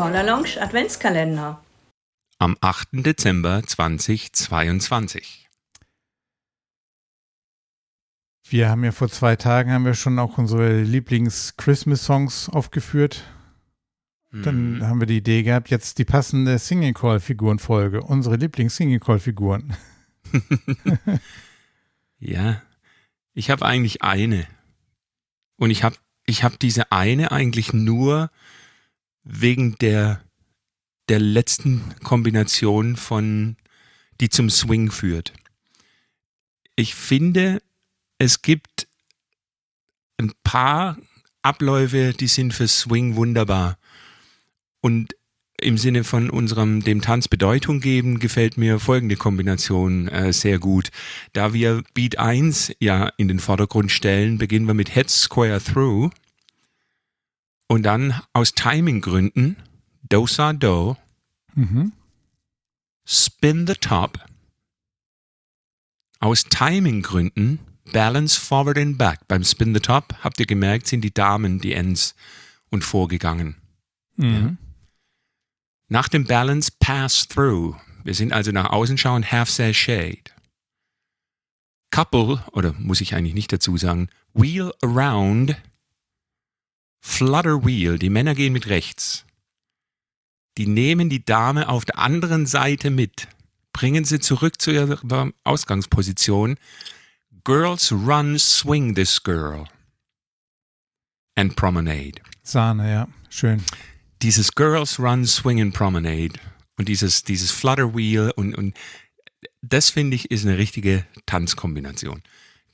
Corner Lounge Adventskalender. Am 8. Dezember 2022. Wir haben ja vor zwei Tagen haben wir schon auch unsere Lieblings-Christmas-Songs aufgeführt. Dann Hm. haben wir die Idee gehabt, jetzt die passende Singing Call-Figuren-Folge. Unsere Lieblings-Singing Call-Figuren. Ja, ich habe eigentlich eine. Und ich habe ich hab diese eine eigentlich nur wegen der, der letzten Kombination von, die zum Swing führt. Ich finde, es gibt ein paar Abläufe, die sind für Swing wunderbar. Und im Sinne von unserem dem Tanz Bedeutung geben, gefällt mir folgende Kombination äh, sehr gut. Da wir Beat 1 ja in den Vordergrund stellen, beginnen wir mit Head Square Through und dann aus Timinggründen Do Sa Do, Mhm. Spin the Top, aus Timinggründen Balance Forward and Back. Beim Spin the Top, habt ihr gemerkt, sind die Damen die Ends und vorgegangen. Mhm. Nach dem Balance Pass Through. Wir sind also nach außen schauen, Half Sashade. Couple, oder muss ich eigentlich nicht dazu sagen, Wheel Around, Flutter Wheel. Die Männer gehen mit rechts. Die nehmen die Dame auf der anderen Seite mit, bringen sie zurück zu ihrer Ausgangsposition. Girls run, swing this girl. And promenade Sahne, ja. Schön. dieses Girls Run Swing and Promenade und dieses, dieses Flutter Wheel und, und das finde ich ist eine richtige Tanzkombination.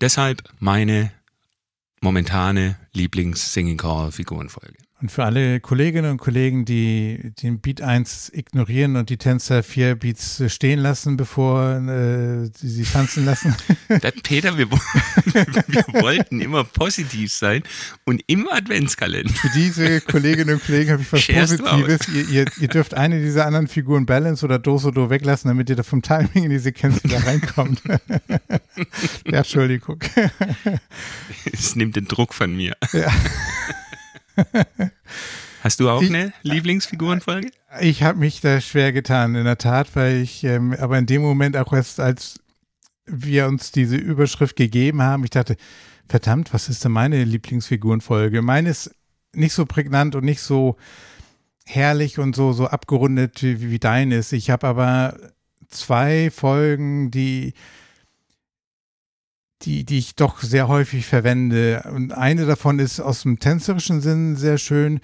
Deshalb meine momentane Lieblings-Singing Call Figurenfolge. Und für alle Kolleginnen und Kollegen, die den Beat 1 ignorieren und die Tänzer vier Beats äh, stehen lassen, bevor äh, sie sie tanzen lassen. Das, Peter, wir, wir wollten immer positiv sein und im Adventskalender. Für diese Kolleginnen und Kollegen habe ich was Scherst Positives. Ihr, ihr, ihr dürft eine dieser anderen Figuren Balance oder Dos oder Do weglassen, damit ihr da vom Timing in die Sequenz wieder reinkommt. ja, Entschuldigung. Es nimmt den Druck von mir. Ja. Hast du auch Ich- eine Lieblingsfigurenfolge? Ich habe mich da schwer getan, in der Tat, weil ich, ähm, aber in dem Moment auch erst, als wir uns diese Überschrift gegeben haben, ich dachte, verdammt, was ist denn meine Lieblingsfigurenfolge? Meine ist nicht so prägnant und nicht so herrlich und so, so abgerundet wie, wie deine ist. Ich habe aber zwei Folgen, die, die, die ich doch sehr häufig verwende. Und eine davon ist aus dem tänzerischen Sinn sehr schön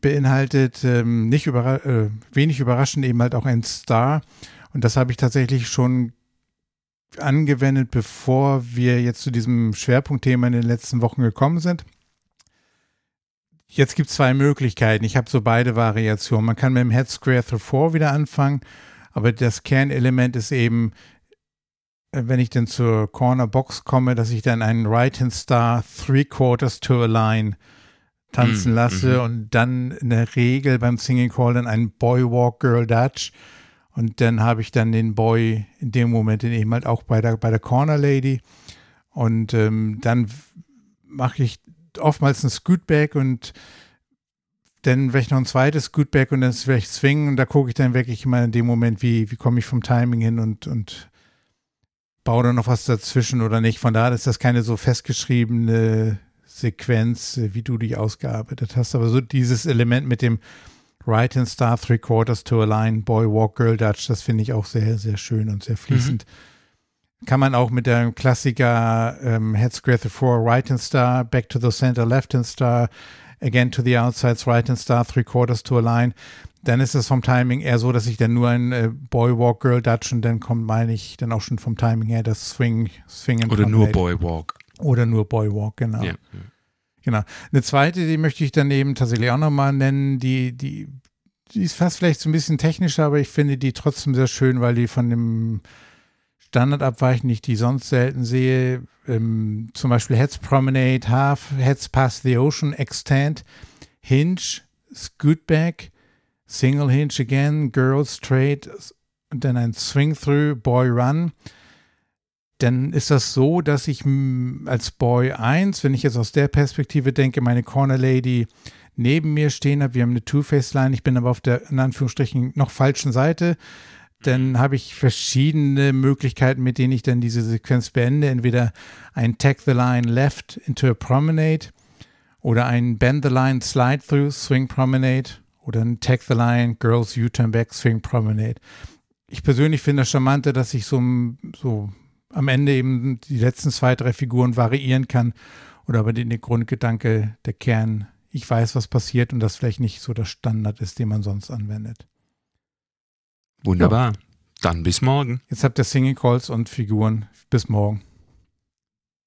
beinhaltet ähm, nicht überra äh, wenig überraschend eben halt auch ein Star. Und das habe ich tatsächlich schon angewendet, bevor wir jetzt zu diesem Schwerpunktthema in den letzten Wochen gekommen sind. Jetzt gibt es zwei Möglichkeiten. Ich habe so beide Variationen. Man kann mit dem Head Square Through 4 wieder anfangen, aber das Kernelement ist eben, wenn ich dann zur Corner Box komme, dass ich dann einen Right Hand Star Three Quarters to a Line tanzen Mm, lasse mhm. und dann in der Regel beim Singing Call dann einen Boy Walk Girl Dutch. Und dann habe ich dann den Boy in dem Moment den eben halt auch bei der, bei der Corner Lady. Und ähm, dann mache ich oftmals ein Scootback und dann vielleicht noch ein zweites Scootback und dann vielleicht Swing und da gucke ich dann wirklich immer in dem Moment, wie, wie komme ich vom Timing hin und, und baue dann noch was dazwischen oder nicht. Von daher ist das keine so festgeschriebene Sequenz, wie du die ausgearbeitet hast. Aber so dieses Element mit dem Right and Star, Three Quarters to a Line, Boy Walk, Girl Dutch, das finde ich auch sehr, sehr schön und sehr fließend. Kann man auch mit dem Klassiker ähm, Head Square to Four, Right and Star, Back to the Center, Left and Star, Again to the Outsides, Right and Star, Three Quarters to a Line. Dann ist es vom Timing eher so, dass ich dann nur ein äh, Boy Walk, Girl Dutch und dann kommt, meine ich, dann auch schon vom Timing her das Swing, Swing Oder nur. Boy Walk? Oder nur Boy Walk, genau. Ja. Genau. Eine zweite, die möchte ich daneben tatsächlich auch nochmal nennen, die, die, die ist fast vielleicht so ein bisschen technischer, aber ich finde die trotzdem sehr schön, weil die von dem Standard abweichen, die ich die sonst selten sehe. Ähm, zum Beispiel Heads Promenade, Half, Heads Past the Ocean, Extend, Hinge, Scootback, Single Hinge again, Girl Straight und dann ein Swing Through, Boy Run dann ist das so, dass ich als Boy 1, wenn ich jetzt aus der Perspektive denke, meine Corner Lady neben mir stehen habe. Wir haben eine Two-Face-Line. Ich bin aber auf der, in Anführungsstrichen, noch falschen Seite. Dann habe ich verschiedene Möglichkeiten, mit denen ich dann diese Sequenz beende. Entweder ein Tag the Line Left into a Promenade oder ein Bend the Line Slide Through Swing Promenade oder ein Tag the Line Girls U-Turn Back Swing Promenade. Ich persönlich finde das charmante, dass ich so, so am Ende eben die letzten zwei, drei Figuren variieren kann oder aber den, Grundgedanke, der Kern, ich weiß, was passiert und das vielleicht nicht so der Standard ist, den man sonst anwendet. Wunderbar. Ja. Dann bis morgen. Jetzt habt ihr Singing Calls und Figuren. Bis morgen.